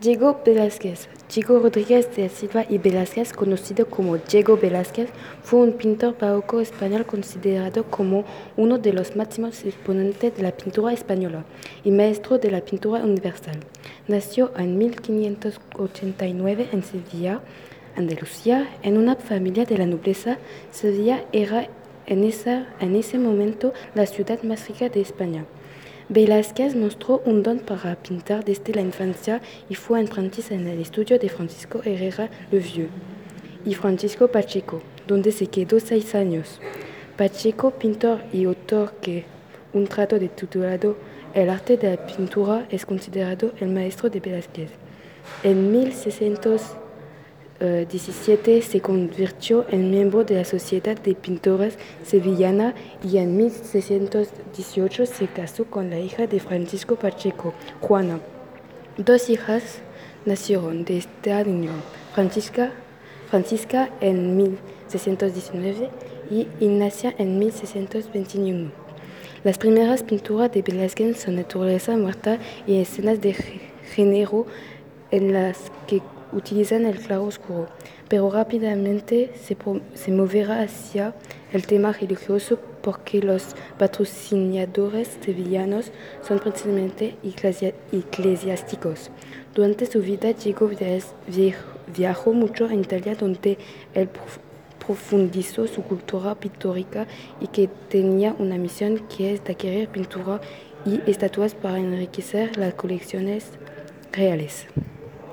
Diego Velázquez. Diego Rodríguez de Silva y Velázquez, conocido como Diego Velázquez, fue un pintor barroco español considerado como uno de los máximos exponentes de la pintura española y maestro de la pintura universal. Nació en 1589 en Sevilla, Andalucía, en una familia de la nobleza. Sevilla era en, en ese momento la ciudad más rica de España. Velázquez mostró un don para pintar desde la infancia y fue aprendiz en el estudio de Francisco Herrera le Vieux y Francisco Pacheco, donde se quedó seis años. Pacheco, pintor y autor que un trato de titulado El arte de la pintura es considerado el maestro de Velázquez. En 1600 17 se convirtió en miembro de la Sociedad de Pintores Sevillana y en 1618 se casó con la hija de Francisco Pacheco, Juana. Dos hijas nacieron de esta unión, Francisca, Francisca en 1619 y Ignacia en 1621. Las primeras pinturas de Velázquez son naturaleza muerta y escenas de género en las que utilizan el claro oscuro, pero rápidamente se, moverá hacia el tema religioso porque los patrocinadores sevillanos son principalmente eclesiásticos. Durante su vida, Diego viajó mucho a Italia, donde él profundizó su cultura pictórica y que tenía una misión que es de adquirir pintura y estatuas para enriquecer las colecciones reales.